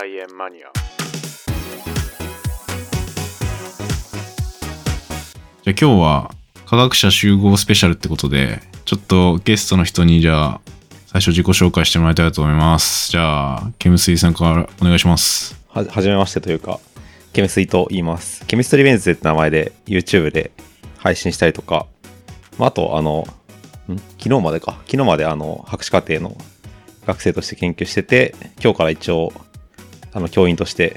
菜園マニアじゃあ今日は科学者集合スペシャルってことで、ちょっとゲストの人にじゃあ最初自己紹介してもらいたいと思います。じゃあ、ケムスイさんからお願いします。ははじめましてというか、ケミスイと言います。ケミストリーベンズって名前で YouTube で配信したりとか、まあ、あと、あの、ん？昨日までか。昨日まであの、博士課程の学生として研究してて、今日から一応、あの、教員として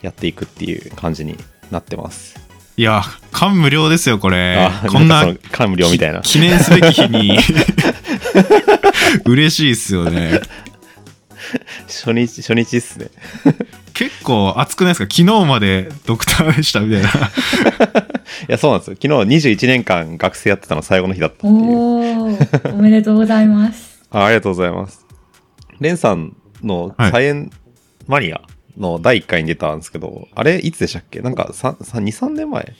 やっていくっていう感じになってます。いや、感無量ですよ、これ。こんな感無量みたいな。記念すべき日に 嬉しいっすよね。初日、初日っすね。結構熱くないですか？昨日までドクターでしたみたいな。いや、そうなんですよ。昨日21年間学生やってたの最後の日だったっていう。おめでとうございます。あありがとうございます。レンさんのはいサイエンマニアの第1回に出たんですけど、あれいつでしたっけ？なんか3、2、3年前？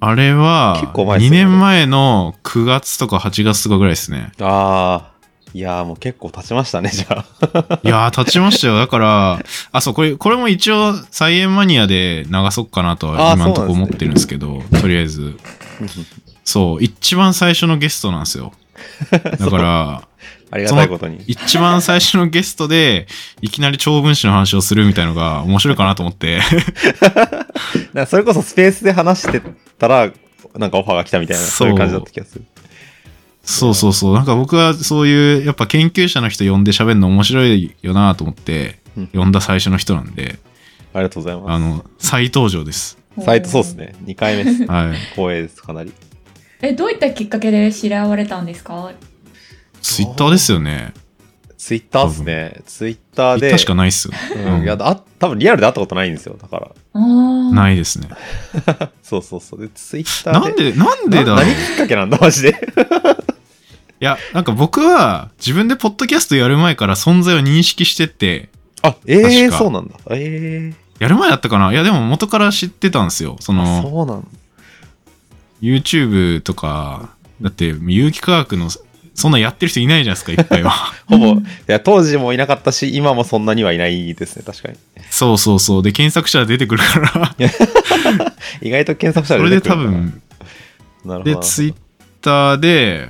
あれは、結構前っす2よね年前の9月とか8月とかぐらいですね。ああ、いやーもう結構経ちましたね、じゃあ。いやー、立ちましたよ。だから、あ、そう、これ、これも一応、菜園マニアで流そうかなとは今のとこ思ってるんですけど、とりあえず。そう、一番最初のゲストなんですよ。だから、ありがたいことに。一番最初のゲストで、いきなり長分子の話をするみたいのが面白いかなと思って。それこそスペースで話してたら、なんかオファーが来たみたいな、そういう感じだった気がする。そうそうそう。なんか僕はそういう、やっぱ研究者の人呼んで喋るの面白いよなと思ってうん、呼んだ最初の人なんで、ありがとうございまあの、再登場です。す。サイトそうですね。2回目です。はい。光栄です、かなり。え、どういったきっかけで知り合われたんですか？ツイッターですよね。ツイッターですね。ツイッターで。ツイッターしかないっすよ。うん、いや、あ、多分リアルで会ったことないんですよ。だから。ないですね。そうそうそう。で、ツイッターで。なんで、なんでだろう。何いきっかけなんだ、マジで。や、なんか僕は自分でポッドキャストやる前から存在を認識してて、あ、ええ確かそうなんだ。えやる前だったかな？いや、でも元から知ってたんですよ。そえの、そうなんだ。YouTube とか、だって有機化学の、そんなやってる人いないじゃないですか、いっぱいは。ほぼ、うんいや、当時もいなかったし、今もそんなにはいないですね、確かに。そうそうそう。で、検索したら出てくるから。意外と検索したそれで多ら出てくるのかな。分、なるほど。で、ツイッターで、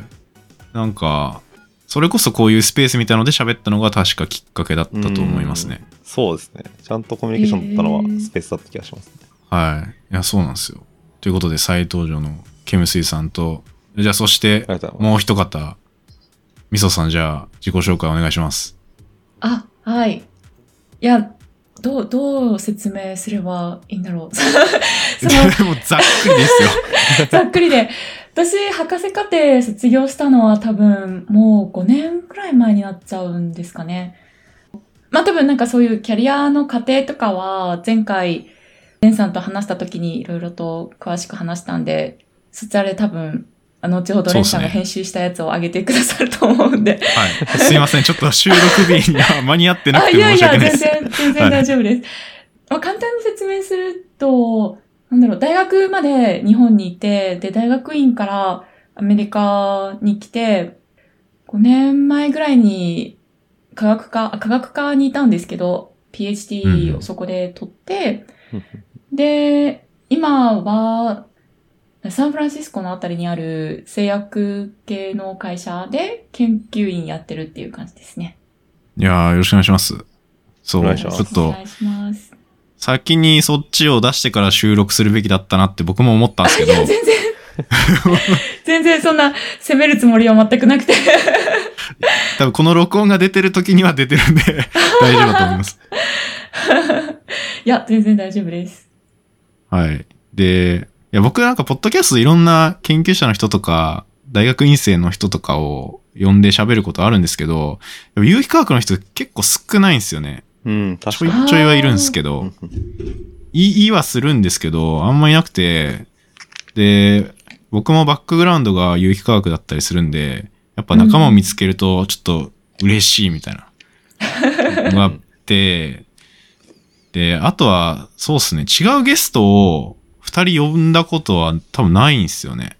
なんか、それこそこういうスペースみたいので喋ったのが確かきっかけだったと思いますね。そうですね。ちゃんとコミュニケーション取ったのはへースペースだった気がしますね。はい。いや、そうなんですよ。ということで、再登場のケムスイさんと、じゃあそしてありがとうございます。もう一方、みそさんじゃあ自己紹介お願いします。あ、はい。いや、どう、どう説明すればいいんだろう。もうざっくりですよ。ざっくりで。私、博士課程卒業したのは多分もう5年くらい前になっちゃうんですかね。まあ多分なんかそういうキャリアの過程とかは前回、レンさんと話した時にいろいろと詳しく話したんで、そちらで多分、あの後ほどレンさんが編集したやつを上げてくださると思うんで。はい。すいません。ちょっと収録日には間に合ってなくあ、ていやいや、申し訳ないです。全然、全然大丈夫です。まあ、簡単に説明すると、なんだろう、大学まで日本にいて、で、大学院からアメリカに来て、5年前ぐらいに科学科、あ科学科にいたんですけど、PhD をそこで取って、で、今は、サンフランシスコのあたりにある製薬系の会社で研究員やってるっていう感じですね。いやーよろしくお願いします。そう、ちょっとお願いします。先にそっちを出してから収録するべきだったなって僕も思ったんですけどい、や、全然、全然そんな責めるつもりは全くなくて。多分この録音が出てる時には出てるんで 大丈夫だと思います。いや、全然大丈夫です。はい。で、いや僕なんかポッドキャストいろんな研究者の人とか、大学院生の人とかを呼んで喋ることあるんですけど、有機化学の人結構少ないんですよね。うん、ちょい確かに。ちょいはいるんですけど、うんいいいはするんですけど、あんまいなくて、で、僕もバックグラウンドが有機化学だったりするんで、やっぱ仲間を見つけるとちょっと嬉しいみたいなの があって、で、あとは、そうっすね、違うゲストを二人呼んだことは多分ないんですよね。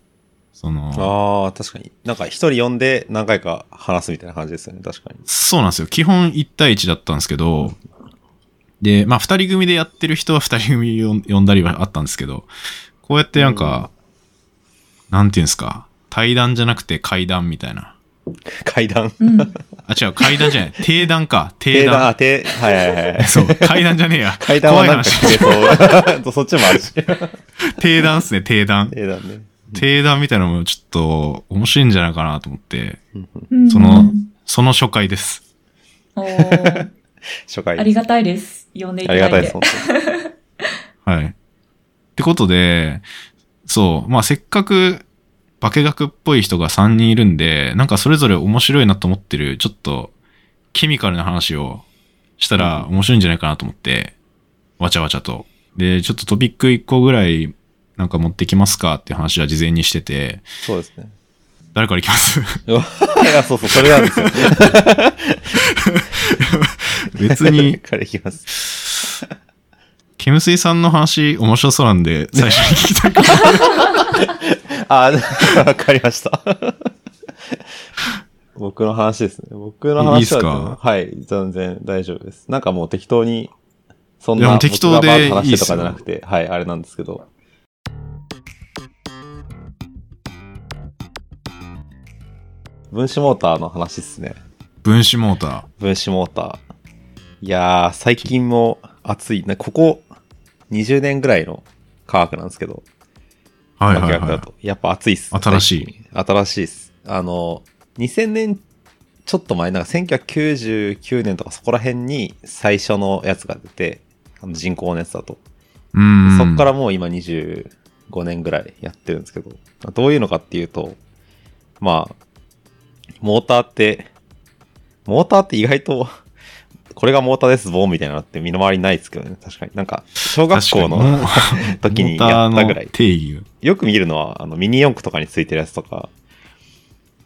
その、ああ、確かに。なんか一人呼んで何回か話すみたいな感じですよね、確かに。そうなんですよ。基本1対1だったんですけど、で、まあ二人組でやってる人は二人組を呼んだりはあったんですけど、こうやってなんか、なんていうんですか、対談じゃなくて階段みたいな。階段。うん。あ、違う、階段じゃない。定談か。定定談、あ、談。定、はいはいはい。そう、階段じゃねえや。階段はなんか怖い消えそう。そっちもあるし。話 定談っすね、定談。定談ね。定談みたいなのもちょっと面白いんじゃないかなと思って、うんその、その初回です。おー初回。ありがたいです。呼んでいありただいて。がたいです、本はい。ってことで、そう、まあせっかく化学っぽい人が3人いるんで、なんかそれぞれ面白いなと思ってる、ちょっとケミカルな話をしたら面白いんじゃないかなと思って、わちゃわちゃと。で、ちょっとトピック1個ぐらいなんか持ってきますかって話は事前にしてて、当そうですね。誰からいきます？いや、そうそう、それなんですよ。別に、からいきます？ケムスイさんの話面白そうなんで、最初に聞きたく あ、わかりました。僕の話ですね。僕の話はいいっすか？はい、全然大丈夫です。なんかもう適当に、そんな適当で話とかじゃなくて、はい、あれなんですけど。分子モーターの話っすね。分子モーター。分子モーター。いやー、最近も熱い。ね、ここ20年ぐらいの科学なんですけど、はいはいはい。化学だと。やっぱ熱いっす。新しい。新しいっす。あの、2000年ちょっと前、なんか1999年とかそこら辺に最初のやつが出て、あの人工のやつだと。うーん。そっからもう今25年ぐらいやってるんですけど、どういうのかっていうと、まあ、モーターって、モーターって意外と、これがモーターです、ボンみたいなのって身の回りにないですけどね、確かに。なんか、小学校の時にやったぐらい。定義が。よく見るのは、あの、ミニ四駆とかについてるやつとか。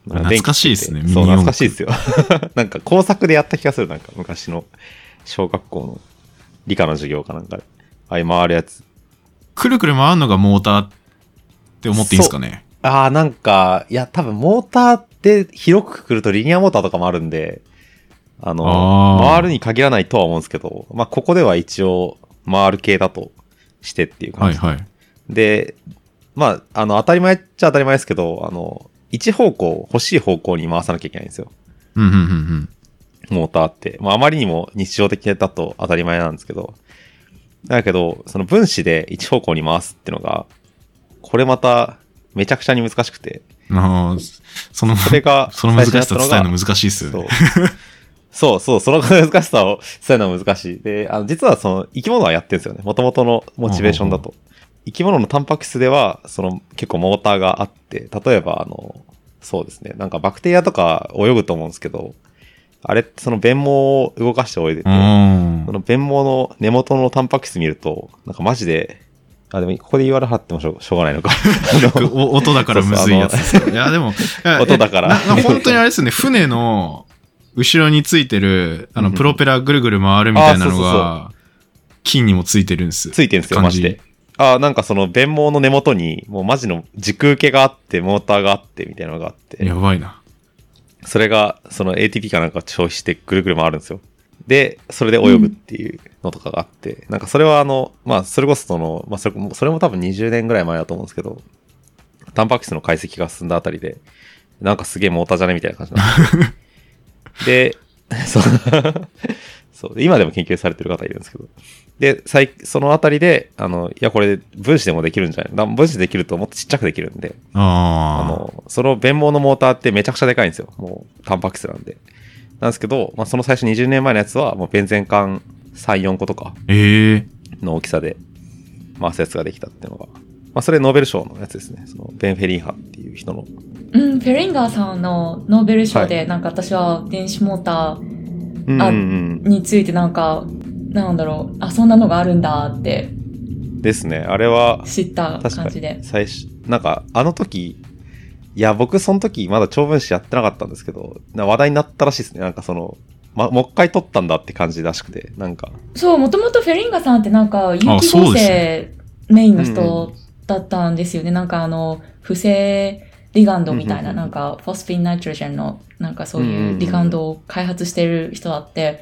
懐かしいですねそう、懐かしいですよ。なんか工作でやった気がする、なんか昔の小学校の理科の授業かなんかで。ああいう回るやつ。くるくる回るのがモーターって思っていいんですかね？ああ、なんか、いや、多分モーターって広くくくるとリニアモーターとかもあるんで、あの、あー回るに限らないとは思うんですけど、まあ、ここでは一応回る系だとしてっていう感じ。はいはい。で、まあ、あの、当たり前っちゃ当たり前ですけど、あの、一方向、欲しい方向に回さなきゃいけないんですよ。うんうんうんうん。モーターって。まあ、あまりにも日常的だと当たり前なんですけど。だけど、その分子で一方向に回すってのが、これまた、めちゃくちゃに難しくて。あーその、それが、その難しさ伝えるの難しいっすよね。。そうそう、その難しさを伝えるのは難しい。で、あの、実はその、生き物はやってるんですよね。元々のモチベーションだと。生き物のタンパク質では、その、結構モーターがあって、例えば、あの、そうですね。なんかバクテリアとか泳ぐと思うんですけど、あれその弁毛を動かして泳いでて、うんその弁毛の根元のタンパク質見ると、なんかマジで、あ、でもここで言われはってもしょうしょうがないのか。音だからむずいやつですよ。いや、でも、音だから本当にあれですね、船の後ろについてる、あの、うんプロペラぐるぐる回るみたいなのが、金にもついてるんです。ついてるんですよ、マジで。あ、なんかその弁毛の根元に、もうマジの時空系があって、モーターがあって、みたいなのがあって。やばいな。それが、その ATP かなんか消費してぐるぐる回るんですよ。で、それで泳ぐっていうのとかがあって、なんかそれはあの、まあ、それこそその、まあ、それも、それも多分20年ぐらい前だと思うんですけど、タンパク質の解析が進んだあたりで、なんかすげえモーターじゃねみたいな感じなん でそう、そうで、今でも研究されてる方いるんですけど、で、最そのあたりで、あの、いや、これ分子でもできるんじゃない？だ分子できるともっとちっちゃくできるんで、ああの、その弁毛のモーターってめちゃくちゃでかいんですよ。もう、タンパク質なんで。なんですけど、まあ、その最初20年前のやつは、もう、ベンゼン管3、4個とかあ。ええの大きさで回すやつができたっていうのが、まあ、それノーベル賞のやつですね。その、ベン・フェリンハっていう人の。うん、フェリンガーさんのノーベル賞で、なんか私は電子モータうんあうんーについてなんか、なんだろう、あ、そんなのがあるんだってうん。ですね。あれは、知った確かに感じで。最初、なんか、あの時、いや、僕、その時、まだ長文誌やってなかったんですけど、な話題になったらしいですね。なんかその、ま、もう一回撮ったんだって感じらしくて、なんか、そう、もともとフェリンガーさんってなんか、有機そう合で成メインの人だったんですよね。なんかあの、不正リガンドみたいな、なんか、フォスフィンナイトロジェンの、なんかそういううんリガンドを開発してる人だって、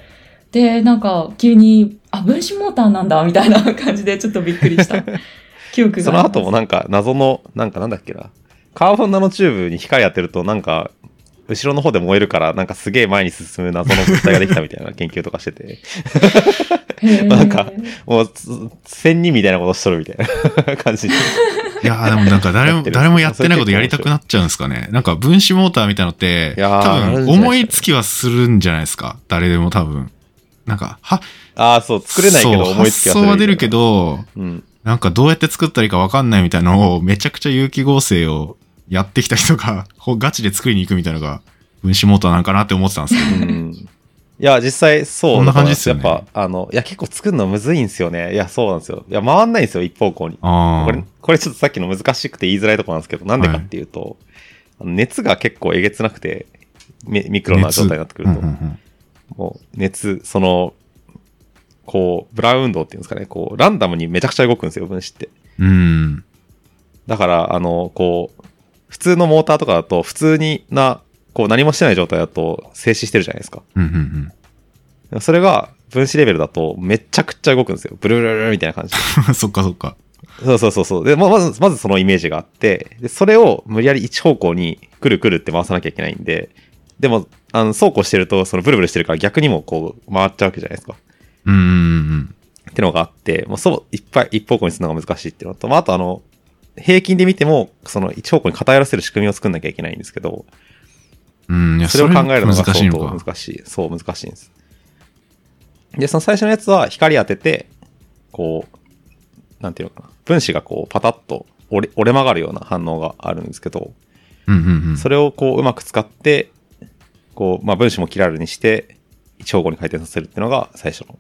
で、なんか急に、あ、分子モーターなんだ、みたいな感じでちょっとびっくりした 記憶がその。後もなんか謎の、なんかなんだっけな。カーボンナノチューブに光当てるとなんか、後ろの方で燃えるから、なんかすげえ前に進む謎の物体ができたみたいな研究とかしてて、なんかもうつ、仙人みたいなことしとるみたいな 感じで。いやーでもなんか誰も、やってる誰もやってないことやりたくなっちゃうんですかね。なんか分子モーターみたいなのって、多分思いつきはするんじゃないですか。誰でも多分。なんか、は、ああ、そう、作れないけどそう思いつきはする発想は出るけど、うん。なんかどうやって作ったらいいかわかんないみたいなのをめちゃくちゃ有機合成をやってきた人が、ほガチで作りに行くみたいなのが分子モーターなんかなって思ってたんですけど。うん。いや、実際そう。こんな感じっすよねやっぱ、あの、いや、結構作るのむずいんですよね。いや、そうなんですよ。いや、回んないんですよ、一方向に。あこれ、これちょっとさっきの難しくて言いづらいところなんですけど、なんでかっていうと、あの熱が結構えげつなくて、ミミクあ。ロな状態になってくると、うんうんうんもう熱、その、こう、ブラウン運動っていうんですかね、こう、ランダムにめちゃくちゃ動くんですよ、分子って。うん。だから、あの、こう、普通のモーターとかだと、普通にな、こう、何もしてない状態だと静止してるじゃないですか。うんうんそれが、分子レベルだと、めちゃくちゃ動くんですよ。ブルブルブルみたいな感じ。そっかそっか。そうそうそうそう。で、ままず、まずそのイメージがあって、で、それを無理やり一方向にくるくるって回さなきゃいけないんで、でも、あの、そうこうしてると、そのブルブルしてるから逆にもこう、回っちゃうわけじゃないですか。うんうんうんってのがあって、もうそう、いっぱい一方向にするのが難しいっていうのと、まあ、あとあの、平均で見ても、その一方向に偏らせる仕組みを作んなきゃいけないんですけど、うん。それを考えるのが相当。難しい。そう、難しいんです。で、その最初のやつは光当てて、こう、なんていうのかな。分子がこう、パタッと折れ折れ曲がるような反応があるんですけど、うんうんうん。それをこう、うまく使って、こう、まあ、分子もキラルにして、一方向に回転させるっていうのが最初の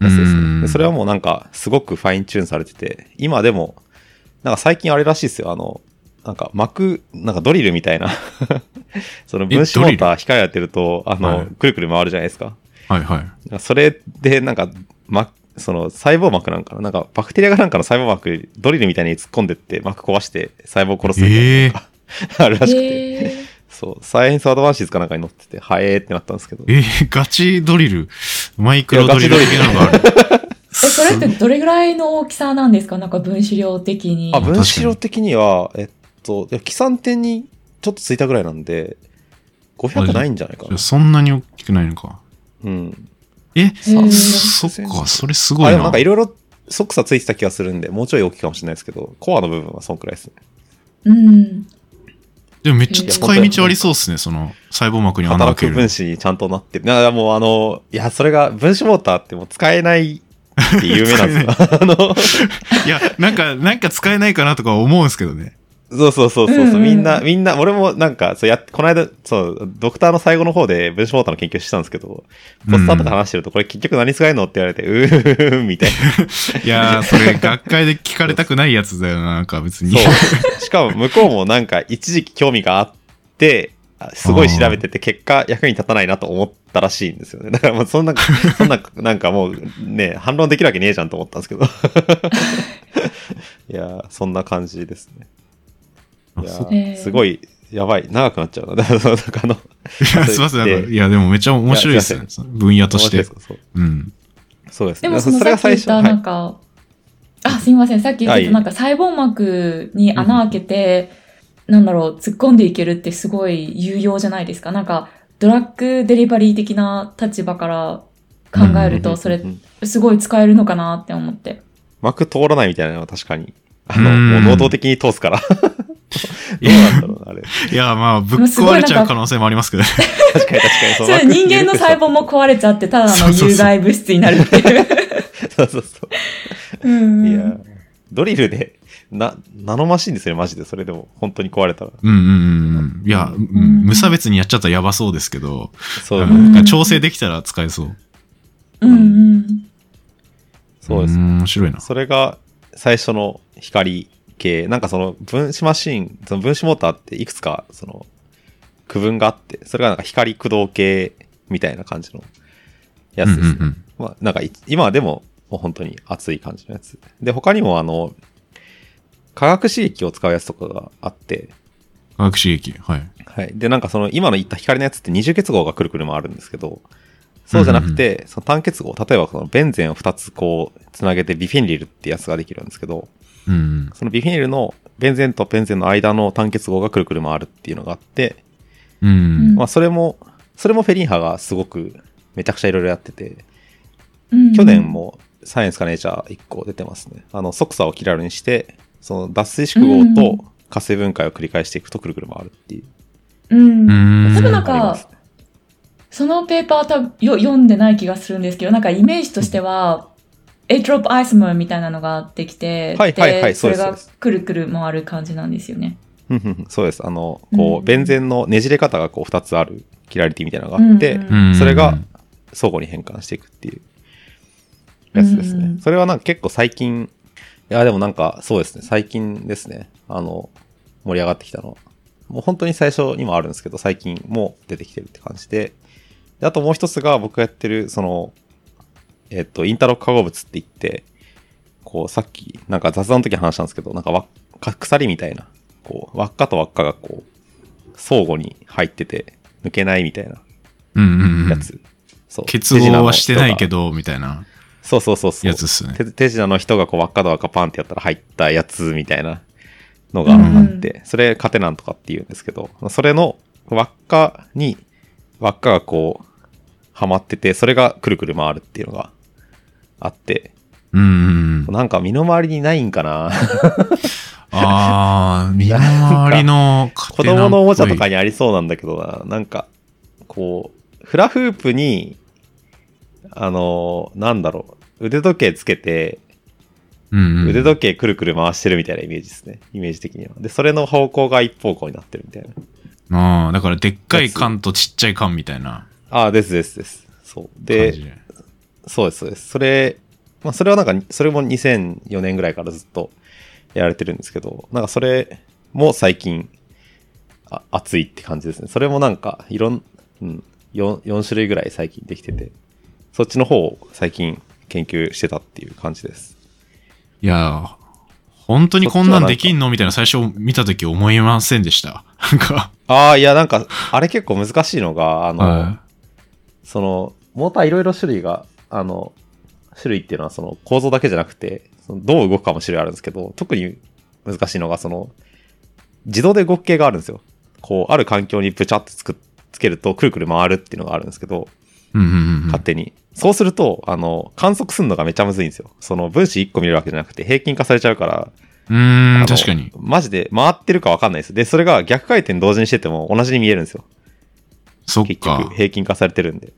やつですうんね。でそれはもうなんか、すごくファインチューンされてて、今でも、なんか最近あれらしいですよ。あの、なんか膜、なんかドリルみたいな、その分子モーター光当てると、あの、はいくるくる回るじゃないですか。はいはい。それで、なんか、ま、その細胞膜なんかな？なんかバクテリアがなんかの細胞膜、ドリルみたいに突っ込んでって膜壊して細胞殺すみたいなのが、あるらしくて。へーそう、サイエンスアドバンシーズかなんかに載ってて、はえーってなったんですけど。えー、ガチドリル？マイクロドリル的なのがある。え、それってどれぐらいの大きさなんですか？なんか分子量的に。あ、分子量的には、えっと、いや、基算点にちょっとついたぐらいなんで、500ないんじゃないかな。そんなに大きくないのか。うん。え、そっか、それすごあ、いな。でもなんかいろいろ即差ついてた気がするんで、もうちょい大きいかもしれないですけど、コアの部分はそんくらいですね。うん。でもめっちゃ使い道ありそうっすね、その細胞膜に穴開ける働く分。子にちゃんとなってる。だからもうあの、いや、それが分子モーターってもう使えないって有名なんですよ。あの、いや、なんか、なんか使えないかなとか思うんですけどね。そうそうそうそう、うんうんみんな、みんな、俺もなんか、そうやっ、この間、そう、ドクターの最後の方で分子モーターの研究したんですけど、ポスターとか話してると、これ結局何使えるのって言われて、うーん、みたいな。いやー、それ学会で聞かれたくないやつだよな、なんか別に。そう。しかも向こうもなんか一時期興味があって、あすごい調べてて結果役に立たないなと思ったらしいんですよね。だからもうそんな、そんな、なんかもうね、反論できるわけねえじゃんと思ったんですけど。いやー、そんな感じですね。いやすごい、やばい、長くなっちゃうな。あの、いや、すいません。いや、でもめっちゃ面白いですね。分野としてそううん。そうですね。でもそのそれが最初。さっき言ったはないんか、あ、すいません。さっき言ったなんか細胞膜に穴開けて、なんだろう、突っ込んでいけるってすごい有用じゃないですか？なんか、ドラッグデリバリー的な立場から考えると、それうんすごい使えるのかなって思って。膜通らないみたいなのは確かに。あの、うんもう能動的に通すから。どうなんだろうな、あれ。いや、まあ、ぶっ壊れちゃう可能性もありますけど。確かに確かに。それ人間の細胞も壊れちゃって、ただの有害物質になるっていう。そうそうそう。うんいや、ドリルで、な、ナノマシンですよね、マジで。それでも、本当に壊れたら。うんうんうんうん。いや、うん無差別にやっちゃったらやばそうですけど、そう、うんなんか調整できたら使えそう。うんうん。そうです。ん面白いな。それが最初の光系。なんかその分子マシン、その分子モーターっていくつか、その、区分があって、それがなんか光駆動系みたいな感じのやつですね。うんうんうんまあ、なんかい今はでも、もう本当に熱い感じのやつ。で、他にもあの、化学刺激を使うやつとかがあって、化学刺激。はい。はい。で、なんかその今の言った光のやつって二重結合がくるくる回るんですけど、そうじゃなくて、その単結合、例えばそのベンゼンを2つこう、つなげてビフェニルってやつができるんですけど、うん。そのビフェニルのベンゼンとベンゼンの間の単結合がくるくる回るっていうのがあって、うん。うんまあそれも、それもフェリンガがすごくめちゃくちゃいろいろやってて、うん去年。もサイエンスかネイチャー1個出てますね。あの、側鎖をキラルにして、その脱水縮合と加水分解を繰り返していくとくるくる回るっていう。うん。うん。多分なんかそのペーパー多分よ読んでない気がするんですけど、なんかイメージとしては、アトロップアイソマーみたいなのができて、はいはいはいそれがくるくる回る感じなんですよね。うんうんうんそうです。あの、こうんう、ベンゼンのねじれ方がこう2つあるキラリティみたいなのがあって、うんうんうんそれが相互に変換していくっていうやつですね。うんそれはなんか結構最近、いやでもなんかそうですね、最近ですね、あの、盛り上がってきたのは。もう本当に最初にもあるんですけど、最近も出てきてるって感じで。であともう一つが僕がやってる、その、えっと、インターロック化合物って言って、こう、さっき、なんか雑談の時に話したんですけど、なんか輪鎖みたいな、こう、輪っかと輪っかがこう、相互に入ってて、抜けないみたいなうんうんうんやつ。そう。結合はしてないけど。ど、みたいなそうそうそうそう。やつっすね。手手品の人がこう輪っかと輪っかパンってやったら入ったやつみたいなのがあって、それカテナンとかって言うんですけど、それの輪っかに輪っかがこう、はまってて、それがくるくる回るっていうのがあって、うんうんうん。なんか身の回りにないんかなああ、身の回りの子供のおもちゃとかに。にありそうなんだけどな、なんか、こう、フラフープに、あの、なんだろう、腕時計つけて、うんうん腕時計くるくる回してるみたいなイメージですね。イメージ的には。で、それの方向が一方向になってるみたいな。ああ、だからでっかい缶とちっちゃい缶みたいなああ、ですですです。そう。で。そうです、そうです。それ、まあ、それはなんか、それも2004年ぐらいからずっとやられてるんですけど、なんかそれも最近、あ熱いって感じですね。それもなんか、いろん、うん、4, 4種類ぐらい最近できてて、そっちの方を最近研究してたっていう感じです。いやー、本当にこんなんできんのみたいな最初見たとき思いませんでした。なんか、ああ、いや、なんか、あれ結構難しいのが、あの、はその、モーターいろいろ種類が、あの、種類っていうのはその構造だけじゃなくて、そのどう動くかも種類あるんですけど、特に難しいのが、その、自動で動く系があるんですよ。こう、ある環境にブチャってつく、つけると、くるくる回るっていうのがあるんですけど、い。うんうんうんうん勝手に。そうすると、あの、観測するのがめちゃむずいんですよ。その分子1個見れるわけじゃなくて、平均化されちゃうから、うーん、確かに。マジで回ってるかわかんないです。で、それが逆回転同時にしてても同じに見えるんですよ。結そっか局。平均化されてるんで。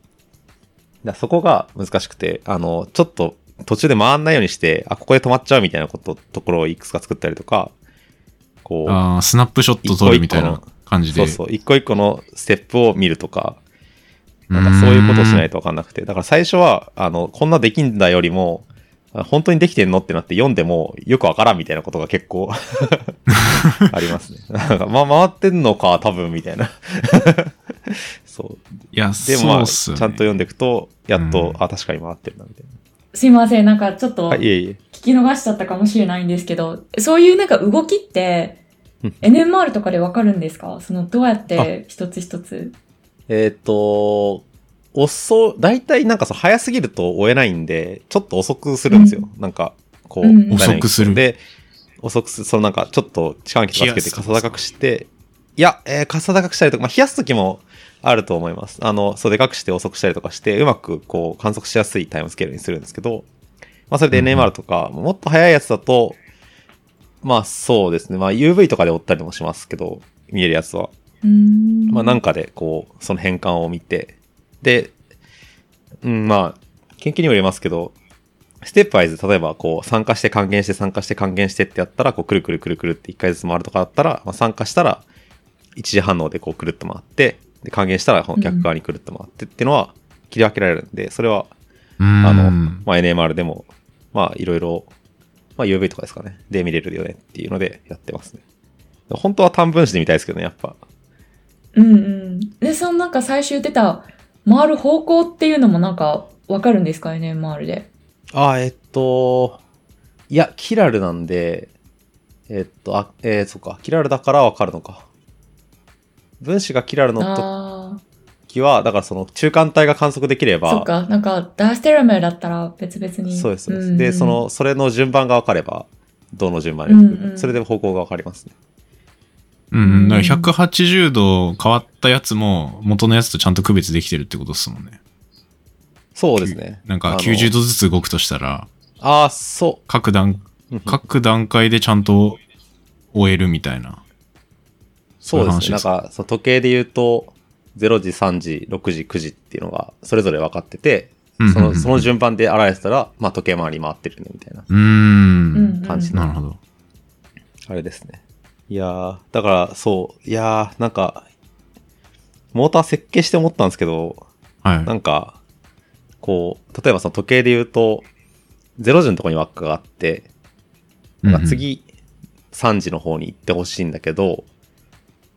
だそこが難しくて、あの、ちょっと途中で回んないようにして、あ、ここで止まっちゃうみたいなこと、ところをいくつか作ったりとか、こう、あースナップショット撮るみたいな感じで。そうそう、一個一個のステップを見るとか、なんかそういうことをしないとわかんなくて、だから最初は、あの、こんなできんだよりも、あ本当にできてんのってなって読んでもよくわからんみたいなことが結構 ありますね。なんか、ま、回ってんのか、多分、みたいな。そう。いや、でもまあ、ね。ちゃんと読んでいくと、やっと、うんあ、確かに回ってるな、みたいすいません、なんかちょっとな。はい、いえいえ。聞き逃しちゃったかもしれないんですけど、そういうなんか動きってうん、NMR とかでわかるんですか？その、どうやって一つ一つ？えっ、と、遅、大体なんかそう、早すぎると追えないんで、ちょっと遅くするんですよ。なんか、こう、うん遅くするで、遅くする、そのなんか、ちょっと力関係とかつけて、傘高くして、いや、えー、傘高くしたりとか、まあ、冷やすときもあると思います。あの、そう、でかくして遅くしたりとかして、うまくこう、観測しやすいタイムスケールにするんですけど、まあ、それでうんうん NMR とか、もっと早いやつだと、まあ、そうですね。まあ、UV とかで追ったりもしますけど、見えるやつは。うーん。まあなんかでこう、その変換を見て、で、うん、まあ、研究にもよりますけど、ステップワイズ、例えばこう、参加して還元して参加して還元してってやったら、こう、くるくるくるくるって一回ずつ回るとかだったら、まあ、参加したら、一時反応でこう、くるっと回って、で、還元したら、この逆側にくるっと回ってっていうのは、切り分けられるんで、それは。あの、まあ、NMR でも、まあ、いろいろ、まあ、UV とかですかね。で見れるよねっていうのでやってますね。本当は短分子で見たいですけどね、やっぱ。うんうん。で、そのなんか最初言ってた、回る方向っていうのもなんかわかるんですか ?NMR で。あ、えっと、いや、キラルなんで、えっと、あ、えー、そっか、キラルだからわかるのか。分子がキラルのとあきは、だからその中間体が観測できれば、そっか、なんか、ダーステラメルだったら別々に。そうです、そうです。んで、そ、の、それの順番が分かれば、どの順番で来るか、うんうんそれで方向が分かりますね。うん。だから180度変わったやつも元のやつとちゃんと区別できてるってことですもんね。そうですね。なんかあの90度ずつ動くとしたら、ああ、そ各段、う。各段階でちゃんと終えるみたいな。そうですね。なんそういう話ですか、その時計で言うと、0時、3時、6時、9時っていうのが、それぞれ分かってて、うんその、その順番で表したら、まあ時計回り回ってるね、みたいな。感じなるほど。あれですね。いやー、だから、そう、いやー、なんか、モーター設計して思ったんですけど、はい。なんか、こう、例えばその時計で言うと、0時のところに輪っかがあって、なんか次、3時の方に行ってほしいんだけど、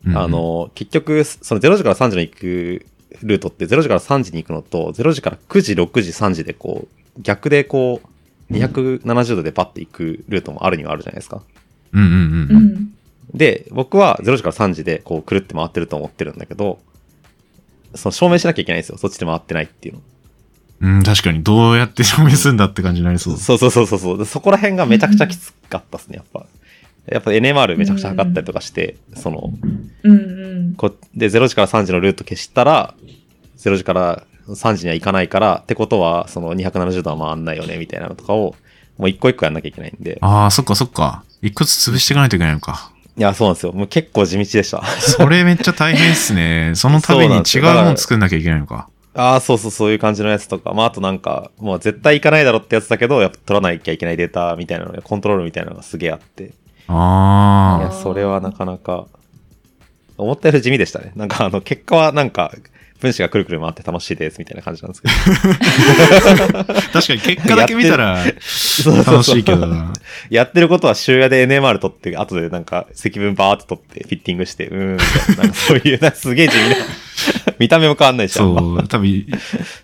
うんうん、あの、結局、その0時から3時の行くルートって0時から3時に行くのと、0時から9時、6時、3時でこう、逆でこう、270度でパッて行くルートもあるにはあるじゃないですか。うんうんううん。ん。で、僕は0時から3時でこう、くるって回ってると思ってるんだけど、その証明しなきゃいけないんですよ。そっちで回ってないっていうの。うん、確かに、どうやって証明するんだって感じになりそう。そうそうそうそうそう。でそこら辺がめちゃくちゃきつかったっすね、やっぱ。やっぱ NMR めちゃくちゃ測ったりとかして、その、うんうん。こで、0時から3時のルート消したら、0時から3時には行かないから、ってことは、その270度は回んないよね、みたいなのとかを、もう一個一個やんなきゃいけないんで。ああ、そっかそっか。一個ずつ潰していかないといけないのか。いや、そうなんですよ。もう結構地道でした。それめっちゃ大変っすね。そのために違うもの作んなきゃいけないのか。ああ、そうそう、そういう感じのやつとか。まあ、あとなんか、もう絶対行かないだろってやつだけど、やっぱ取らなきゃいけないデータみたいなので、コントロールみたいなのがすげえあって。いあや、それはなかなか、思ったより地味でしたね。なんかあの、結果はなんか、分子がくるくる回って楽しいですみたいな感じなんですけど。あ。確かに結果だけ見たら楽しいけどな。やってることは週夜で NMR 取って、後でなんか積分バーって取って、フィッティングして、うーん、な、なんかそういう、なすげえ地味な。見た目も変わんないし、そう、多分、い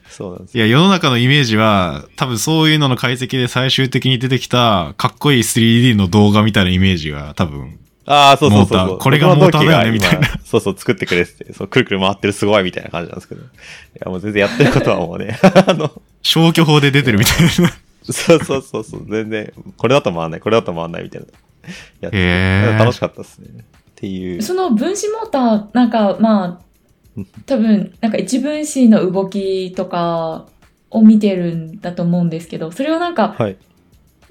そうなんですよ。や、世の中のイメージは、多分そういうのの解析で最終的に出てきた、かっこいい 3D の動画みたいなイメージが多分、ああ、そうそうそうそう。モーターこれがモーターだよねみたいな今そうそう、作ってくれってて、そう、くるくる回ってるすごいみたいな感じなんですけど。いや、もう全然やってることはもうね、あの、消去法で出てるみたいな。そうそうそうそう、全然、これだと回んない、これだと回んないみたいな。やっててへー楽しかったですね。っていう。その分子モーター、なんか、まあ、多分、なんか一分子の動きとかを見てるんだと思うんですけど、それをなんか、はい。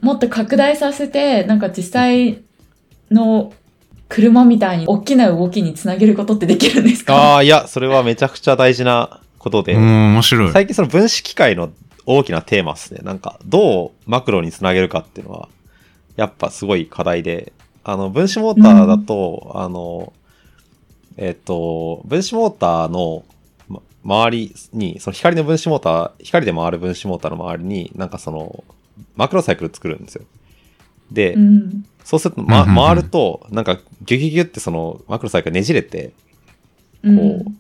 もっと拡大させて、なんか実際の車みたいに大きな動きにつなげることってできるんですか？ああ、いや、それはめちゃくちゃ大事なことで、うん、面白い。最近その分子機械の大きなテーマですね。なんか、どうマクロにつなげるかっていうのは、やっぱすごい課題で、あの、分子モーターだと、あの、えっ、と、分子モーターの、ま周りに、その光の分子モーター、光で回る分子モーターの周りに、なんかその、マクロサイクル作るんですよ。で、うん。そうすると、ま、うんうんうん回ると、なんか、ギュギュギュってその、マクロサイクルねじれて、うんこう、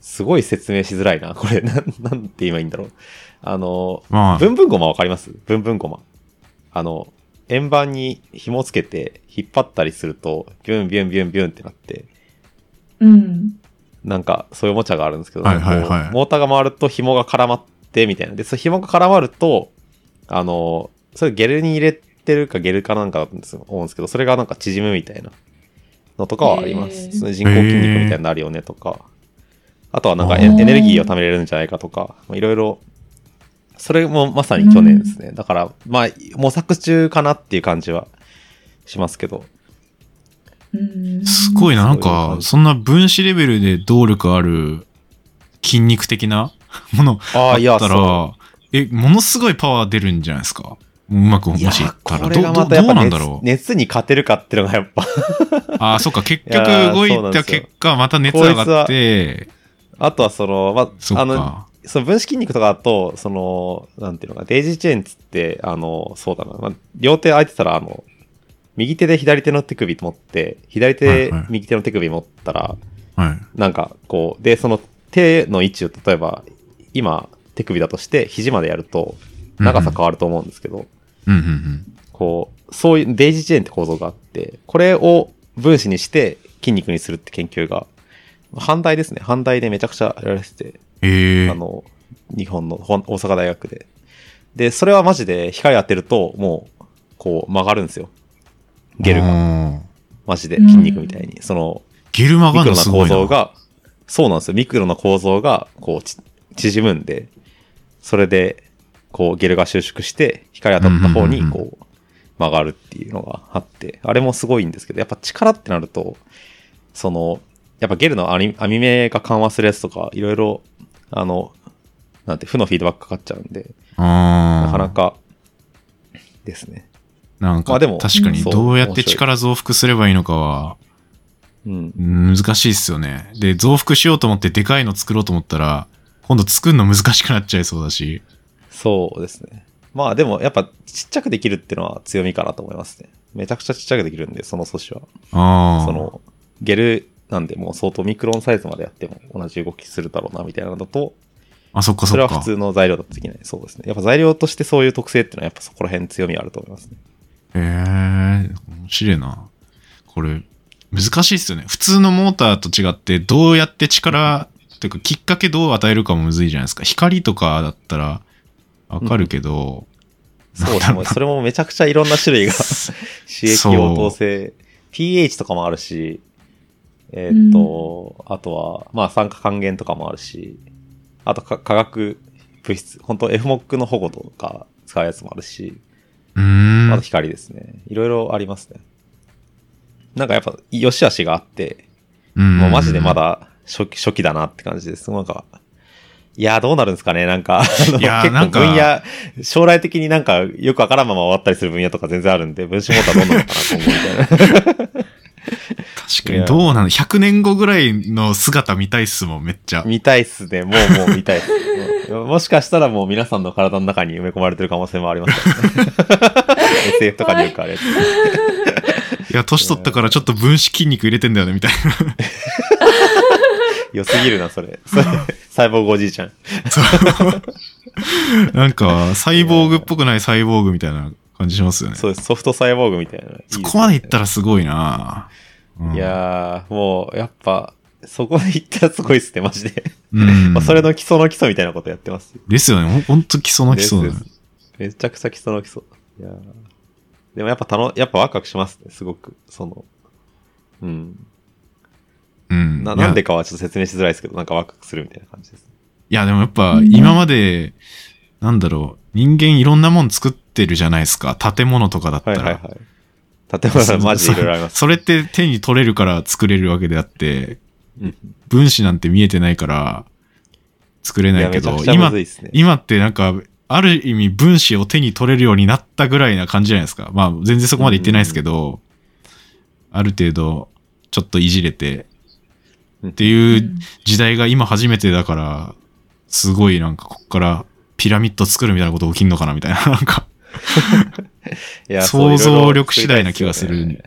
すごい説明しづらいな。これ、なん、なんて言えばいいんだろう。あの、まあ、ブンブンゴマわかります？ブンブンゴマ。あの、円盤に紐つけて引っ張ったりすると、ビュンビュンビュンビュンってなって、うん。なんかそういうおもちゃがあるんですけど、はいはいはいモーターが回ると紐が絡まってみたいな。で、その紐が絡まると、あの、それゲルに入れてるかゲルかなんかだと思うんですけど、それがなんか縮むみたいなのとかはあります。へーその人工筋肉みたいになるよねとか。あとはなんかエネルギーを貯めれるんじゃないかとか、まあいろいろ、それもまさに去年ですね。だから、まあ、模索中かなっていう感じはしますけど。うん。すごいな、なんか、じそんな分子レベルで動力ある筋肉的なものああ、いや、あったそら、え、ものすごいパワー出るんじゃないですか？もううまくもしいったら。こどどどうなんだろう。熱に勝てるかっていうのがやっぱああ、そっか、結局ー動いた結果、また熱上がって、あとはその、まあ、あの、か。その分子筋肉とかだと、その、なんていうのか、デイジーチェーンっつって、あの、そうだな、まあ、両手空いてたら、あの、右手で左手の手首持って、左手右手の手首持ったら、はい。なんか、こう、で、その手の位置を、例えば、今、手首だとして、肘までやると、長さ変わると思うんですけど、うんうんうん。こう、そういうデイジーチェーンって構造があって、これを分子にして筋肉にするって研究が阪大ですね。阪大でめちゃくちゃやられてて、ええあの、日本の大阪大学で。で、それはマジで光当てると、もう、こう曲がるんですよ。ゲルが。が。マジで筋肉みたいに。その、ゲル曲がるミクロな。構造が、そうなんですよ。ミクロな構造が、こうち、縮むんで、それで、こう、ゲルが収縮して、光当たった方に、こう、曲がるっていうのがあって、あれもすごいんですけど、やっぱ力ってなると、その、やっぱゲルの網網目が緩和するやつとか、いろいろ、あの、なんて、負のフィードバックかかっちゃうんで。なかなか、ですね。なんか、まあでも確かにどうやって力増幅すればいいのかは、うん。うん難しいっすよね。で、増幅しようと思ってでかいの作ろうと思ったら、今度作るの難しくなっちゃいそうだし。そうですね。まあでも、やっぱ、ちっちゃくできるっていうのは強みかなと思いますね。めちゃくちゃちっちゃくできるんで、その素子は。ああ。その、ゲルなんで、もう相当ミクロンサイズまでやっても同じ動きするだろうな、みたいなのだと、あ、そっかそそれっか。は普通の材料だとできない。そうですね。やっぱ材料としてそういう特性っていうのは、やっぱそこら辺強みあると思いますね。へえ面白いな。これ、難しいっすよね。普通のモーターと違って、どうやって力、てか、きっかけどう与えるかもむずいじゃないですか。光とかだったら、わかるけど、そうですね。それもめちゃくちゃいろんな種類が、刺激応答性、pH とかもあるし、えーっと、あとは、まあ酸化還元とかもあるし、あとか化学物質、本当 FMOC の保護とか使うやつもあるし、うーん。あと光ですね。いろいろありますね。なんかやっぱ、良し悪しがあって、うんもうマジでま。だ初期初期だなって感じです。なんか、いやーどうなるんですかねなんか、いやー結構分野、将来的になんかよくわからんまま終わったりする分野とか全然あるんで、分子モーターどうなのかなと思うみたいな。確かに、どうなの ?100 年後ぐらいの姿見たいっすもん、めっちゃ。見たいっすね。もうもう見たいっす。もしかしたらもう皆さんの体の中に埋め込まれてる可能性もありますね。SF とかによくあるやつ。いや、年取ったからちょっと分子筋肉入れてんだよね、みたいな。良すぎるな、それ。それサイボーグおじいちゃん。なんか、サイボーグっぽくないサイボーグみたいな感じしますよね。そうです。ソフトサイボーグみたいな。いいですねそこまでいったらすごいな、うんいやー、もう、やっぱ、そこで行ったらすごいっすね、マジで。うんまあそれの基礎の基礎みたいなことやってます。ですよね。ほんと基礎の基礎だねめちゃくちゃ基礎の基礎。いやーでもやっぱたの、やっぱワクワクしますね、すごく。その、うん。うん。な、なんでかはちょっと説明しづらいですけど、なんかワクワクするみたいな感じです。いや、でもやっぱうん今まで、なんだろう、人間いろんなもん作ってるじゃないですか。建物とかだったら。はいはいはい。建物はマジでいろいろあります。それって手に取れるから作れるわけであって、うん分子なんて見えてないから作れないけどめちゃく、ちゃむ今ずいっすね。今ってなんか、ある意味分子を手に取れるようになったぐらいな感じじゃないですか。まあ全然そこまで言ってないですけど、ある程度ちょっといじれてっていう時代が今初めてだから、すごいなんかこっからピラミッド作るみたいなこと起きんのかなみたいな、なんか。想像力次第な気がする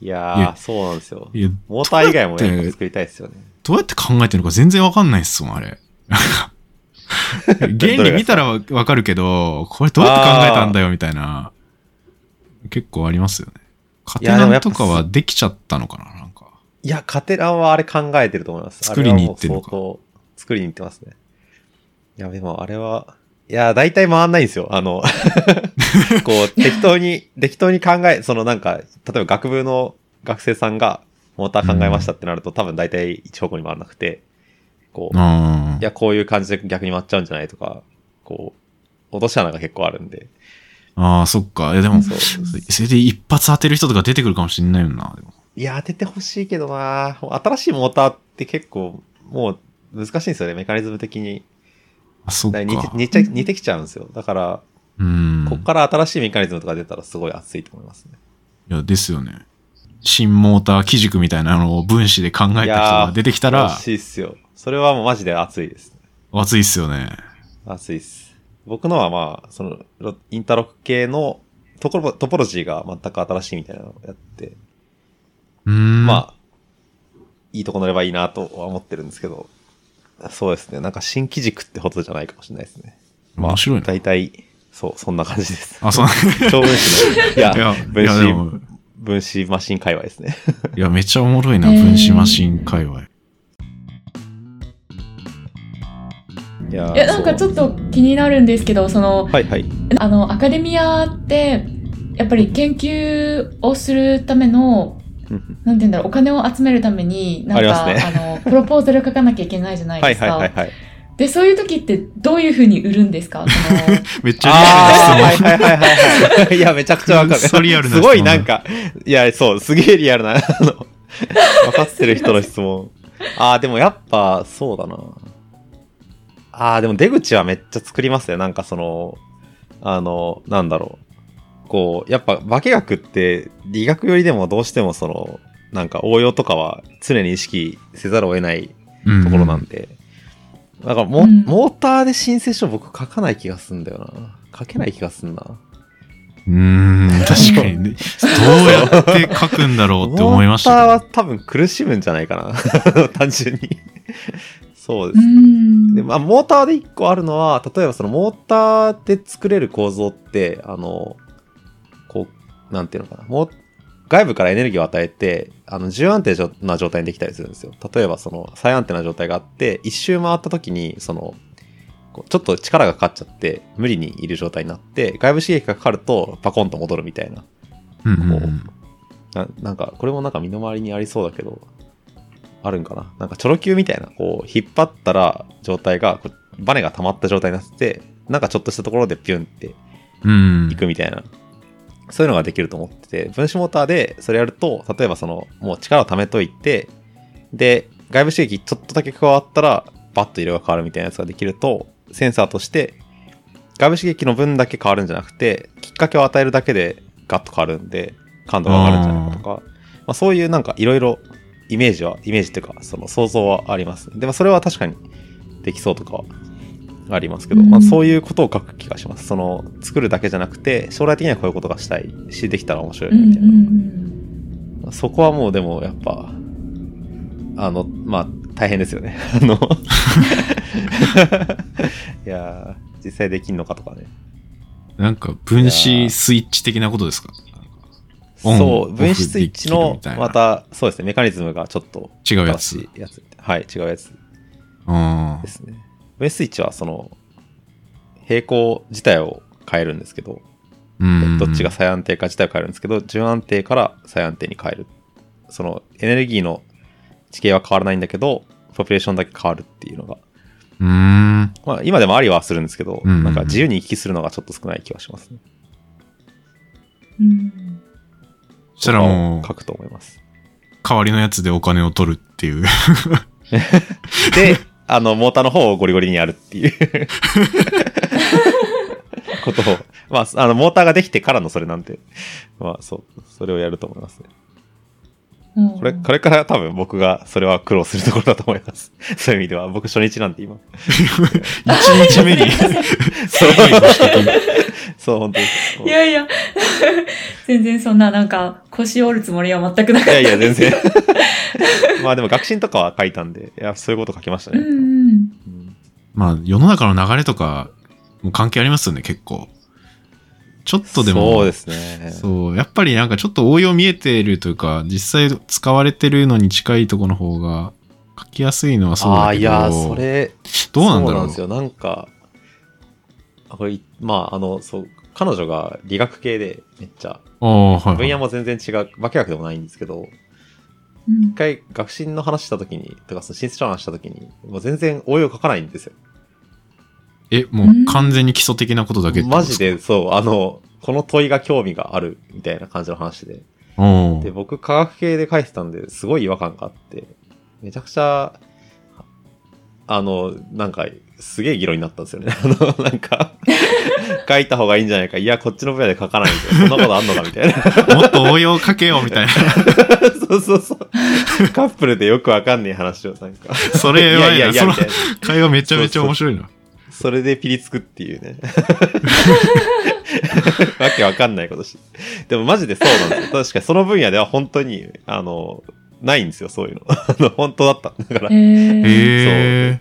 いやー、そうなんですよ。いやモーター以外もどうやってやっぱ作りたいですよね。どうやって考えてるのか全然わかんないっすもん、あれ。原理見たらわわかるけど、これどうやって考えたんだよみたいな、結構ありますよね。カテナンとかはできちゃったのかな。いや、カテランはあれ考えてると思います。作りに行ってるのか作りに行ってますね。いや、でもあれは、いや、大体回んないんですよ。あの、こう、適当に、適当に考え、そのなんか、例えば学部の学生さんがモーター考えましたってなると、多分大体一方向に回らなくて、こう、あいや、こういう感じで逆に回っちゃうんじゃないとか、こう、落とし穴が結構あるんで。あー、そっか。いや、でも、それで一発当てる人とか出てくるかもしれないよな。でもいや、当ててほしいけどな新しいモーターって結構、もう難しいんですよね、メカニズム的に。あ、そっか。似て似て似てきちゃうんですよ。だから、うん。こっから新しいメカニズムとか出たらすごい熱いと思いますね。いや、ですよね。新モーター基軸みたいなのを分子で考えた人が出てきたら欲、しいっすよ。それはもうマジで熱いです。熱いっすよね。熱いっす。僕のはまあ、その、ロインターロック系のトポロトポロジーが全く新しいみたいなのをやって。まあ、いいとこ乗ればいいなとは思ってるんですけど、そうですね。なんか新機軸ってほどじゃないかもしれないですね。まあ、面白いね。大体、そう、そんな感じです。あ、そんな超分子の。いや、分子、分子マシン界隈ですね。いや、めっちゃおもろいな、分子マシン界隈。いやなんかちょっと気になるんですけどその,はいはい、あのアカデミアってやっぱり研究をするためのなんて言うんだろう、お金を集めるために、なんか、あねあの、プロポーザル書かなきゃいけないじゃないはいですか。はいはいはい。で、そういう時ってどういうふうに売るんですか？その めっちゃリアルな質問。はいはいはいはいはい。いや、めちゃくちゃわかる。くっそリアルな質す問ごいなんか、いや、そう、すげえリアルな、あの、分かってる人の質問。ああ、でもやっぱ、そうだな。ああ、でも出口はめっちゃ作りますね。なんかその、あの、なんだろう。こう、やっぱ化学って理学よりでもどうしてもその、なんか応用とかは常に意識せざるを得ないうんところなんで。だからモ、うんモーターで申請書僕書かない気がすんだよな。書けない気がすんな。うーん、確かにね。どうやって書くんだろうって思いましモーターたは多分苦しむんじゃないかな。単純に。そうでうす。ん。でまあ、モーターで一個あるのは、例えばそのモーターで作れる構造って、あの、なんていうのかな。もう外部からエネルギーを与えて、あの、重安定な状態にできたりするんですよ。例えばその、再安定な状態があって、一周回った時に、その、ちょっと力がかかっちゃって、無理にいる状態になって、外部刺激がかかると、パコンと戻るみたいな。うんうんうんななんか、これもなんか身の回りにありそうだけど、あるんかななんかチョロ Q みたいな、こう、引っ張ったら状態が、バネが溜まった状態になってて、なんかちょっとしたところでピュンってうんいくみたいな、そういうのができると思ってて、分子モーターでそれやると、例えばその、もう力を溜めといて、で、外部刺激ちょっとだけ加わったら、バッと色が変わるみたいなやつができると、センサーとして、外部刺激の分だけ変わるんじゃなくて、きっかけを与えるだけでガッと変わるんで、感度が上がるんじゃないかとか、まあ、そういうなんかいろいろイメージは、イメージっていうか、その想像はあります。でもそれは確かにできそうとかはありますけど、うんまあ、そういうことを書く気がします。その、作るだけじゃなくて、将来的にはこういうことがしたいし、できたら面白いうんうなみたいな。んそこはもうでもやっぱ、あの、まあ、大変ですよね。あの、いやー実際できんのかとかね。なんか分子スイッチ的なことですか？そう、分子スイッチのまた、そうですね、メカニズムがちょっと違うやつ。はい、違うやつうんですね。分子スイッチはその、平行自体を変えるんですけど、うんどっちが再安定か自体を変えるんですけど、準安定から再安定に変える。そのエネルギーの地形は変わらないんだけど、ポピュレーションだけ変わるっていうのが、うーんまあ今でもありはするんですけど、うんうんうんなんか自由に行き来するのがちょっと少ない気がしますね。うんそしたらもう書くと思います。代わりのやつでお金を取るっていう で、あの、モーターの方をゴリゴリにやるっていう。ことを、まあ、あの、モーターができてからのそれなんで、まあ、そう、それをやると思いますね。うんこれ、これから多分僕がそれは苦労するところだと思います。そういう意味では、僕初日なんで今。1日目に そう、そう、本当に。いやいや、全然そんななんか腰折るつもりは全くなかった。いやいや、全然。まあでも学習とかは書いたんで、いや、そういうこと書きましたね。うんうん。うんまあ世の中の流れとかも関係ありますよね結構ちょっとでもそうですね。そうやっぱりなんかちょっと応用見えてるというか実際使われてるのに近いところの方が書きやすいのはそうああ、だけどいや、それ、どうなんだろう？そうなんですよ。なんか、あこれ、まあ、あの、そう、彼女が理学系で、めっちゃ、ああはい、はい、分野も全然違う、化学でもないんですけど、うん一回学習の話した時に、とかその申請書の話した時に、もう全然応用書かないんですよ。えもう完全に基礎的なことだけマジで、そう、あの、この問いが興味がある、みたいな感じの話で。で、僕、科学系で書いてたんで、すごい違和感があって、めちゃくちゃ、あの、なんか、すげえ議論になったんですよね。あの、なんか、書いた方がいいんじゃないか。いや、こっちの分野で書かないみたいな。そんなことあんのかみたいな。もっと応用かけようみたいな そうそうそう。カップルでよくわかんねえ話を、なんか。それやばいいやいやいや。会話めちゃめちゃ面白いなそれでピリつくっていうね。わけわかんないことして。でもマジでそうなんですよ。確かにその分野では本当に、あの、ないんですよ、そういうの。あの、本当だった。だからへ、え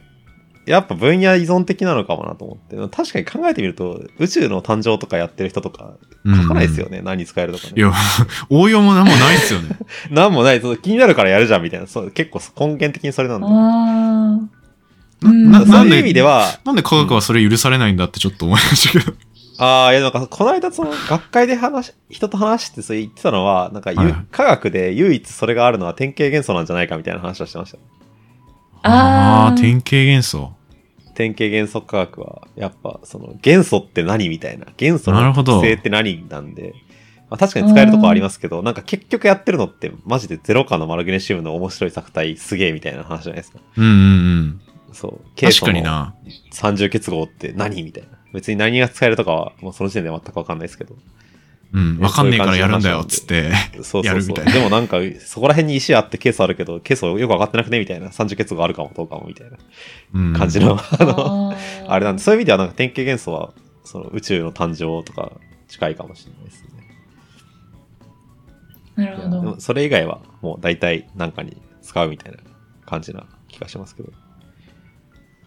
やっぱ分野依存的なのかもなと思って。確かに考えてみると、宇宙の誕生とかやってる人とか、書かないですよね。何使えるとかね。いや応用もなんもないっすよね なんもない。そう気になるからやるじゃんみたいな。そう結構根源的にそれなんだ。なうんなそういう意で味では、なんで科学はそれ許されないんだってちょっと思いましたけど。ああ、いや、なんか、この間、その、学会で話し、人と話して、そう言ってたのは、なんか、ゆはい科学で唯一それがあるのは典型元素なんじゃないかみたいな話をしてました。あーあー典型元素。典型元素科学は、やっぱ、その、元素って何みたいな。元素のなるほど特性って何なんで、まあ、確かに使えるとこはありますけど、なんか結局やってるのって、マジでゼロ感のマルグネシウムの面白い作体すげえみたいな話じゃないですか。うんうんうん。そう。確かにな。三重結合って何みたいな。別に何が使えるとかは、もうその時点で全くわかんないですけど。うん。わかんねえからやるんだよ、つって。そうそうそう。やるみたいなでもなんか、そこら辺に石あってケースあるけど、ケースよくわかってなくねみたいな。三重結合あるかもどうかもみたいなうん感じの、あの、あーあれなんで、そういう意味ではなんか典型元素は、その宇宙の誕生とか近いかもしれないですね。なるほど。それ以外はもう大体なんかに使うみたいな感じな気がしますけど。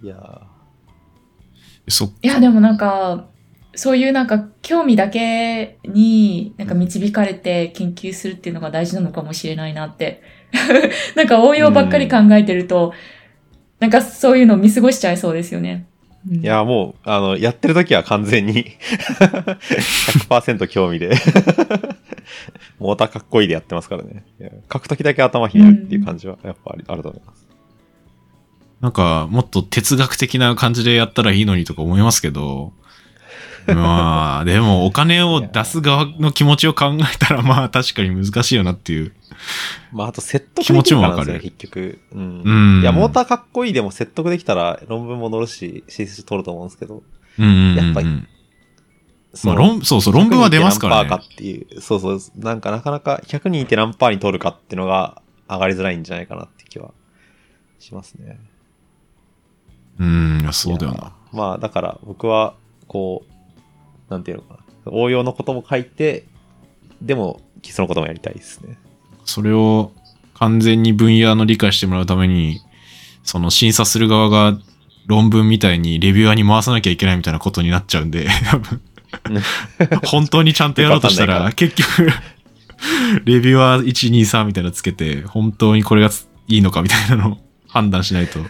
いやーそいや、でもなんか、そういうなんか興味だけになんか導かれて研究するっていうのが大事なのかもしれないなって。なんか応用ばっかり考えてると、なんかそういうの見過ごしちゃいそうですよね。うんいや、もう、あの、やってる時は完全に100%興味で モーターかっこいいでやってますからね。書く時だけ頭ひねるっていう感じはやっぱりあると思います。なんか、もっと哲学的な感じでやったらいいのにとか思いますけど、まあ、でもお金を出す側の気持ちを考えたら、まあ確かに難しいよなっていう。まあ、あと説得気持できるかなんですよね、ちもわかる結局。うん。うん。いや、モーターかっこいいでも説得できたら論文も載るし、申請書取ると思うんですけど。うんうんうんうん。やっぱりまあ論、そうそう、論文は出ますからね100人いて何パー。かっていう。そうそう。なんかなかなか100人いて何パーに取るかっていうのが上がりづらいんじゃないかなって気はしますね。うん、いやそうだよな。まあ、だから僕は、こう、なんていうのかな。応用のことも書いて、でも、基礎のこともやりたいですね。それを完全に分野の理解してもらうために、その審査する側が論文みたいにレビュアーに回さなきゃいけないみたいなことになっちゃうんで、多 分本当にちゃんとやろうとしたら、結局、レビュアー1、2、3みたいなのつけて、本当にこれがついいのかみたいなのを判断しないと、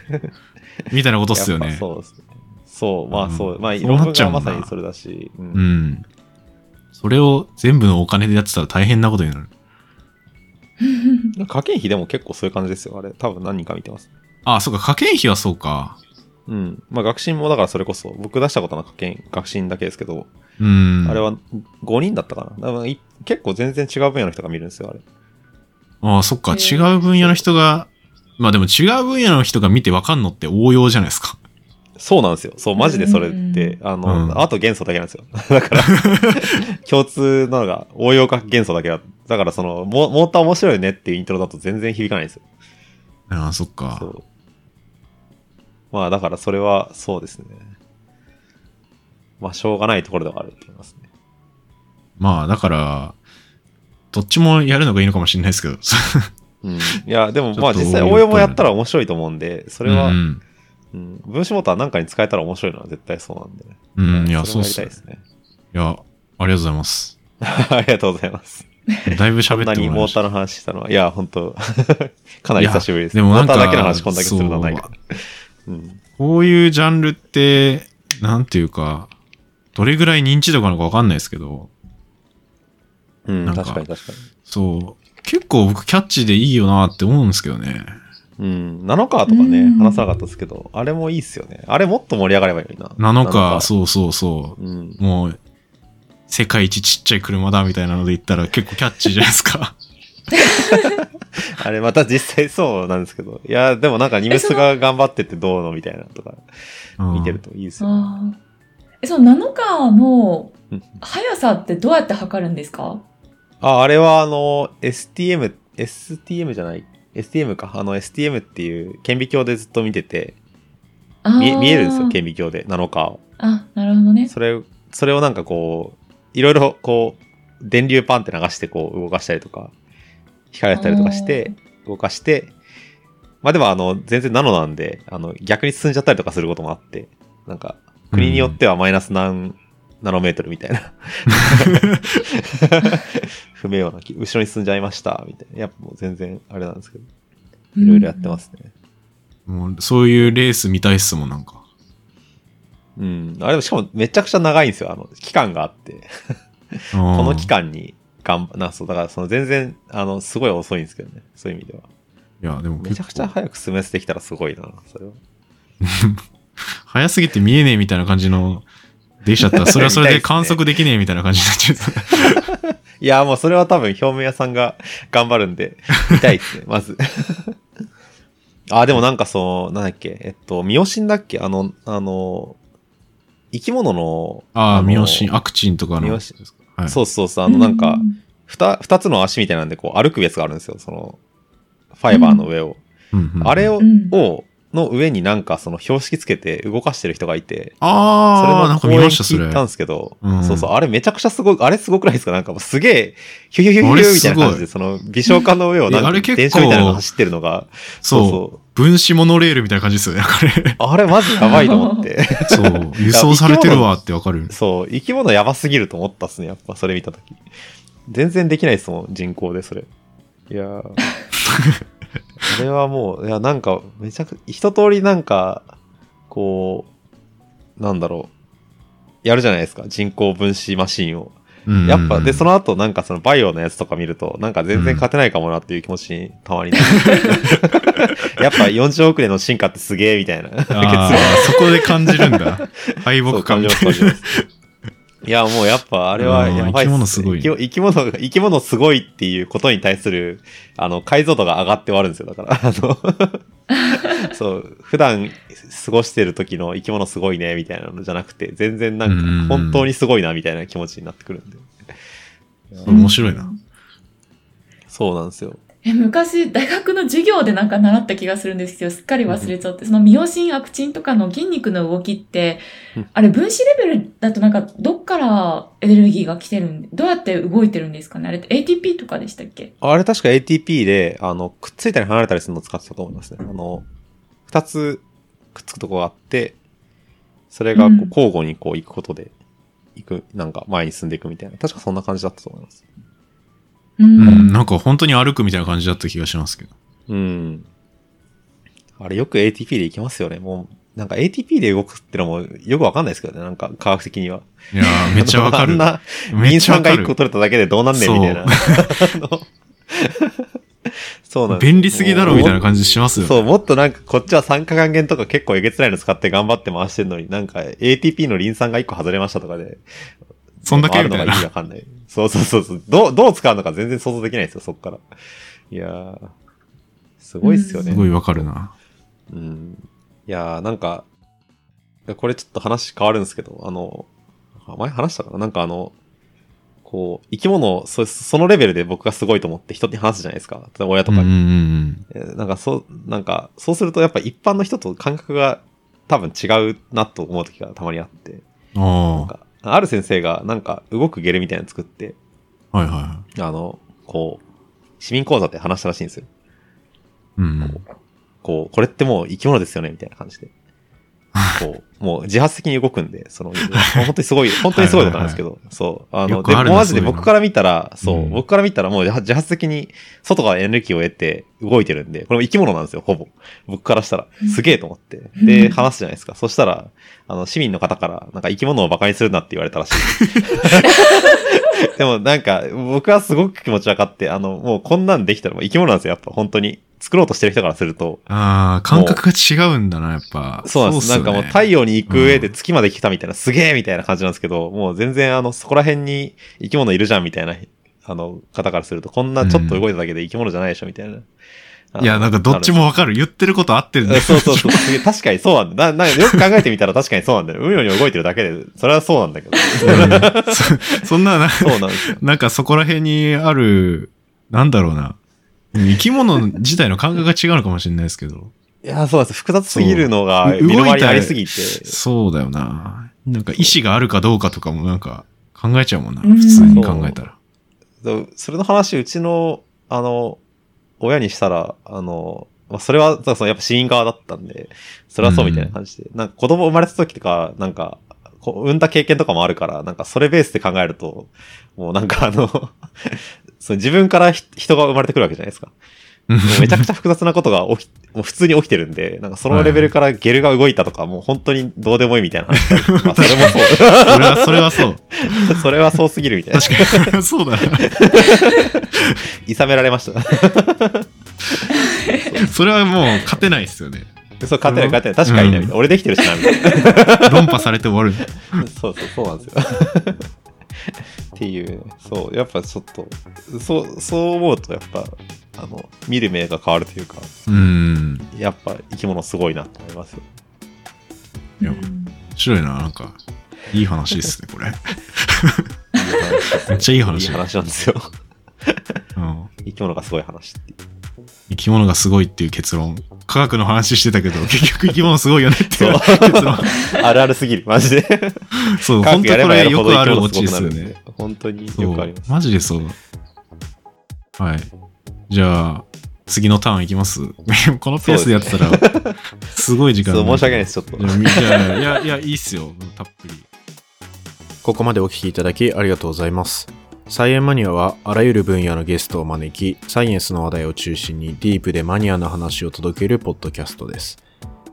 みたいなことっすよね。そうですね。そう、まあそう。まあ、うんそう論文なっちゃうもんながまさにそれだし。うんうん。それを全部のお金でやってたら大変なことになる。科研費でも結構そういう感じですよ。あれ、多分何人か見てます。ああ、そうか、科研費はそうか。うん。まあ、学信もだからそれこそ、僕出したことの科研、学信だけですけど、うん。あれは5人だったかな。多分い結構全然違う分野の人が見るんですよ、あれ。ああ、そっか、へ違ーう分野の人が、まあでも違う分野の人が見てわかんのって応用じゃないですか。そうなんですよ。そう、マジでそれって、うんあの、うんあと元素だけなんですよ。だから、共通なのが応用か元素だけだ。だからその、モモーター面白いねっていうイントロだと全然響かないんですよ。ああ、そっかそ。う。まあだからそれはそうですね。まあしょうがないところではあると思いますね。まあだから、どっちもやるのがいいのかもしれないですけど。うん。いや、でもまあ実際応用もやったら面白いと思うんで、それは、ううんん。分子モーターなんかに使えたら面白いのは絶対そうなんでね。うん、いや、そうですね。いや、ありがとうございます。ありがとうございます。だいぶこん喋ってもらいましたなにモーターの話したのは、いや、本当 かなり久しぶりです。でもなんかモーターだけの話こんだけするのはないから。うん。こういうジャンルって、なんていうか、どれぐらい認知度があるのかわかんないですけど、うん、なんか確かに確かに。そう、結構僕キャッチでいいよなって思うんですけどね。うん。ナノカーとかね、うん話さなかったですけど、あれもいいっすよね。あれもっと盛り上がればいいな。なのか、う。そうそうそう。うん。もう、世界一ちっちゃい車だみたいなので言ったら結構キャッチーじゃないですか。あれまた実際そうなんですけど。いや、でもなんかニムスが頑張っててどうのみたいなとかうん見てるといいですよね。え、そのナノカーのうん速さってどうやって測るんですか？あ、あれはあの、STM、STM じゃない？STM か。あの STM っていう顕微鏡でずっと見てて、見え見えるんですよ、顕微鏡で、ナノカーを。あ、なるほどね。それを、それをなんかこう、いろいろこう、電流パンって流してこう動かしたりとか、光らせたりとかして、動かして、まあでもあの、全然ナノなんで、あの、逆に進んじゃったりとかすることもあって、なんか、国によってはマイナス何ナノメートルみたいな。不明瞭な気、後ろに進んじゃいました、みたいな。やっぱもう全然あれなんですけど、いろいろやってますね。もうそういうレース見たいっすもん、なんか。うん。あれもしかもめちゃくちゃ長いんですよ。あの、期間があって。ここの期間に頑張、な、そう、だからその全然、あの、すごい遅いんですけどね。そういう意味では。いや、でもめちゃくちゃ早く進めてきたらすごいな、それは。早すぎて見えねえみたいな感じの、できちゃったら、それはそれで 観測できねえみたいな感じになっちゃう。いや、もうそれは多分表面屋さんが頑張るんで、見たいですね、まず。あ、でもなんかその、なんだっけ、えっと、ミオシンだっけ？あの、あの、生き物の、ああ、のミオシン、アクチンとかの。ミオシンはい。そうそうそう、あの、なんかう、二、二つの足みたいなんで、こう、歩くやつがあるんですよ、その、ファイバーの上を。うんうんあれを、うんを、の上になんかその標識つけて動かしてる人がいて、それああ、なんか見ました、それ。聞いたんですけど、うんそうそう、あれめちゃくちゃすごい、あれすごくないですか？なんかもうすげえ、ヒュヒュヒュヒュみたいな感じで、すその微小化の上をなんか電車みたいなのが走ってるのが、そう。分子モノレールみたいな感じですよね、あれ。あれマジやばいと思って。そう。輸送されてるわってわかる。そう、生き物やばすぎると思ったっすね、やっぱそれ見たとき。全然できないですもん、人工でそれ。いやーあれはもう、いや、なんか、めちゃく一通りなんか、こう、なんだろう、やるじゃないですか、人工分子マシンを。うんやっぱ、で、その後なんかそのバイオのやつとか見ると、なんか全然勝てないかもなっていう気持ちにたまになる。やっぱ40億年の進化ってすげえみたいな。そこで感じるんだ。敗北感じます。いや、もうやっぱあれはやばいっうん生き物すごい生き生き物が、生き物すごいっていうことに対する、あの、解像度が上がって終わるんですよ。だから、あの、そう、普段過ごしてる時の生き物すごいね、みたいなのじゃなくて、全然なんか、本当にすごいな、みたいな気持ちになってくるんで。面白いな。そうなんですよ。え、昔、大学の授業でなんか習った気がするんですけど、すっかり忘れちゃって、そのミオシン、アクチンとかの筋肉の動きってうん、あれ分子レベルだとなんか、どっからエネルギーが来てるんどうやって動いてるんですかね？あれって ATP とかでしたっけ？あれ確か ATP で、あの、くっついたり離れたりするのを使ってたと思いますね。あの、二つくっつくとこがあって、それが交互にこう行くことで、行く、なんか前に進んでいくみたいな。確かそんな感じだったと思います。ううん、なんか本当に歩くみたいな感じだった気がしますけど。うん。あれよく ATP で行きますよね。もう、なんか ATP で動くってのもよくわかんないですけどね。なんか科学的には。いやーめっちゃわかる。あんな、めっリン酸が1ちゃわかる個。取れただけでどうなんねんみたいな。そう なんです便利すぎだろみたいな感じじしますよ。そう、もっとなんかこっちは酸化還元とか結構えげつないの使って頑張って回してるのに、なんか ATP のリン酸が1個外れましたとかで。そんだけみたいのが意味な。わかんない。そうそうそうそう。どう、どう使うのか全然想像できないですよ、そっから。いやー、すごいっすよね。すごいわかるな。うん。いやー、なんか、これちょっと話変わるんですけど、あの、あ前話したかな？なんかあの、こう、生き物、そそのレベルで僕がすごいと思って人に話すじゃないですか。例えば親とかに。うんうんうん。えーなんかそう、なんか、そうするとやっぱ一般の人と感覚が多分違うなと思う時がたまにあって、なんあか、ある先生がなんか動くゲルみたいなの作って、あ。はいはいはあの、こう、市民講座で話したらしいんですよ。い。うん。こう、これってもう生き物ですよねみたいな感じで。こう、もう自発的に動くんで、その、本当にすごい、本当にすごいことなんですけど、そう。あの、で、よくあるなもうマジで僕から見たら、そう、うん僕から見たらもう自発的に外からエネルギーを得て動いてるんで、これも生き物なんですよ、ほぼ。僕からしたら。すげえと思って。うんで、話すじゃないですか。そしたら、あの、市民の方から、なんか生き物を馬鹿にするなって言われたらしい。でもなんか、僕はすごく気持ち分かって、あの、もうこんなんできたらもう生き物なんですよ、やっぱ本当に。作ろうとしてる人からすると。ああ、感覚が違うんだな、やっぱ。そうなんです。っすよねなんかもう太陽に行く上で月まで来たみたいな、すげえみたいな感じなんですけど、もう全然あの、そこら辺に生き物いるじゃんみたいな、あの、方からすると、こんなちょっと動いただけで生き物じゃないでしょみたいな。いや、なんかどっちもわかる。言ってること合ってるんだそうそうそう。確かにそうなんだ。な、なんかよく考えてみたら確かにそうなんだよ。うように動いてるだけで、それはそうなんだけど。うんそそんなな、そうなん。なんかそこら辺にある、なんだろうな。生き物自体の感覚が違うのかもしれないですけど。いや、そうなんです。複雑すぎるのがそう身の回りにありすぎて。そうだよな。なんか意志があるかどうかとかもなんか考えちゃうもんな。うん普通に考えたら。それの話、うちの、あの、親にしたら、あの、まあ、それは、そのやっぱ市民側だったんで、それはそうみたいな感じで、なんか子供生まれた時とか、なんか、こう産んだ経験とかもあるから、なんかそれベースで考えると、もうなんかあの、その自分からひ人が生まれてくるわけじゃないですか。めちゃくちゃ複雑なことが起き、もう普通に起きてるんで、なんかそのレベルからゲルが動いたとか、もう本当にどうでもいいみたいな話。まあそれもそう。それは、それはそう。それはそうすぎるみたいな。確かに。そうだな。いさめられました。それはもう勝てないですよね。そう、勝てない勝てない。確かにね、うんみたいな俺できてるしな、みたいな。論破されて終わる。そうそう、そうなんですよ。っていうね、そう、やっぱちょっと、そう、そう思うと、やっぱ、あの、見る目が変わるというか、うん。やっぱ生き物すごいなと思いますよ。いやうん面白いな、なんか。いい話ですね、これ。めっちゃいい話いい話なんですよ。うん。生き物がすごい話っていう。生き物がすごいっていう結論。科学の話してたけど、結局生き物すごいよねっていう結論。あるあるすぎる、マジで。そう、本当これよくあるオチですよね。本当によくあります。マジでそう。はい。じゃあ、次のターンいきます？このペースでやってたら、すごい時間そう、申し訳ないです、ちょっと。いやみいやいや、いや、いいっすよ。たっぷり。ここまでお聞きいただきありがとうございます。サイエンマニアはあらゆる分野のゲストを招き、サイエンスの話題を中心にディープでマニアな話を届けるポッドキャストです。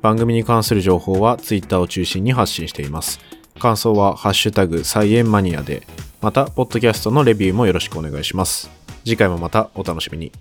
番組に関する情報は Twitter を中心に発信しています。感想はハッシュタグサイエンマニアで、また、ポッドキャストのレビューもよろしくお願いします。次回もまたお楽しみに。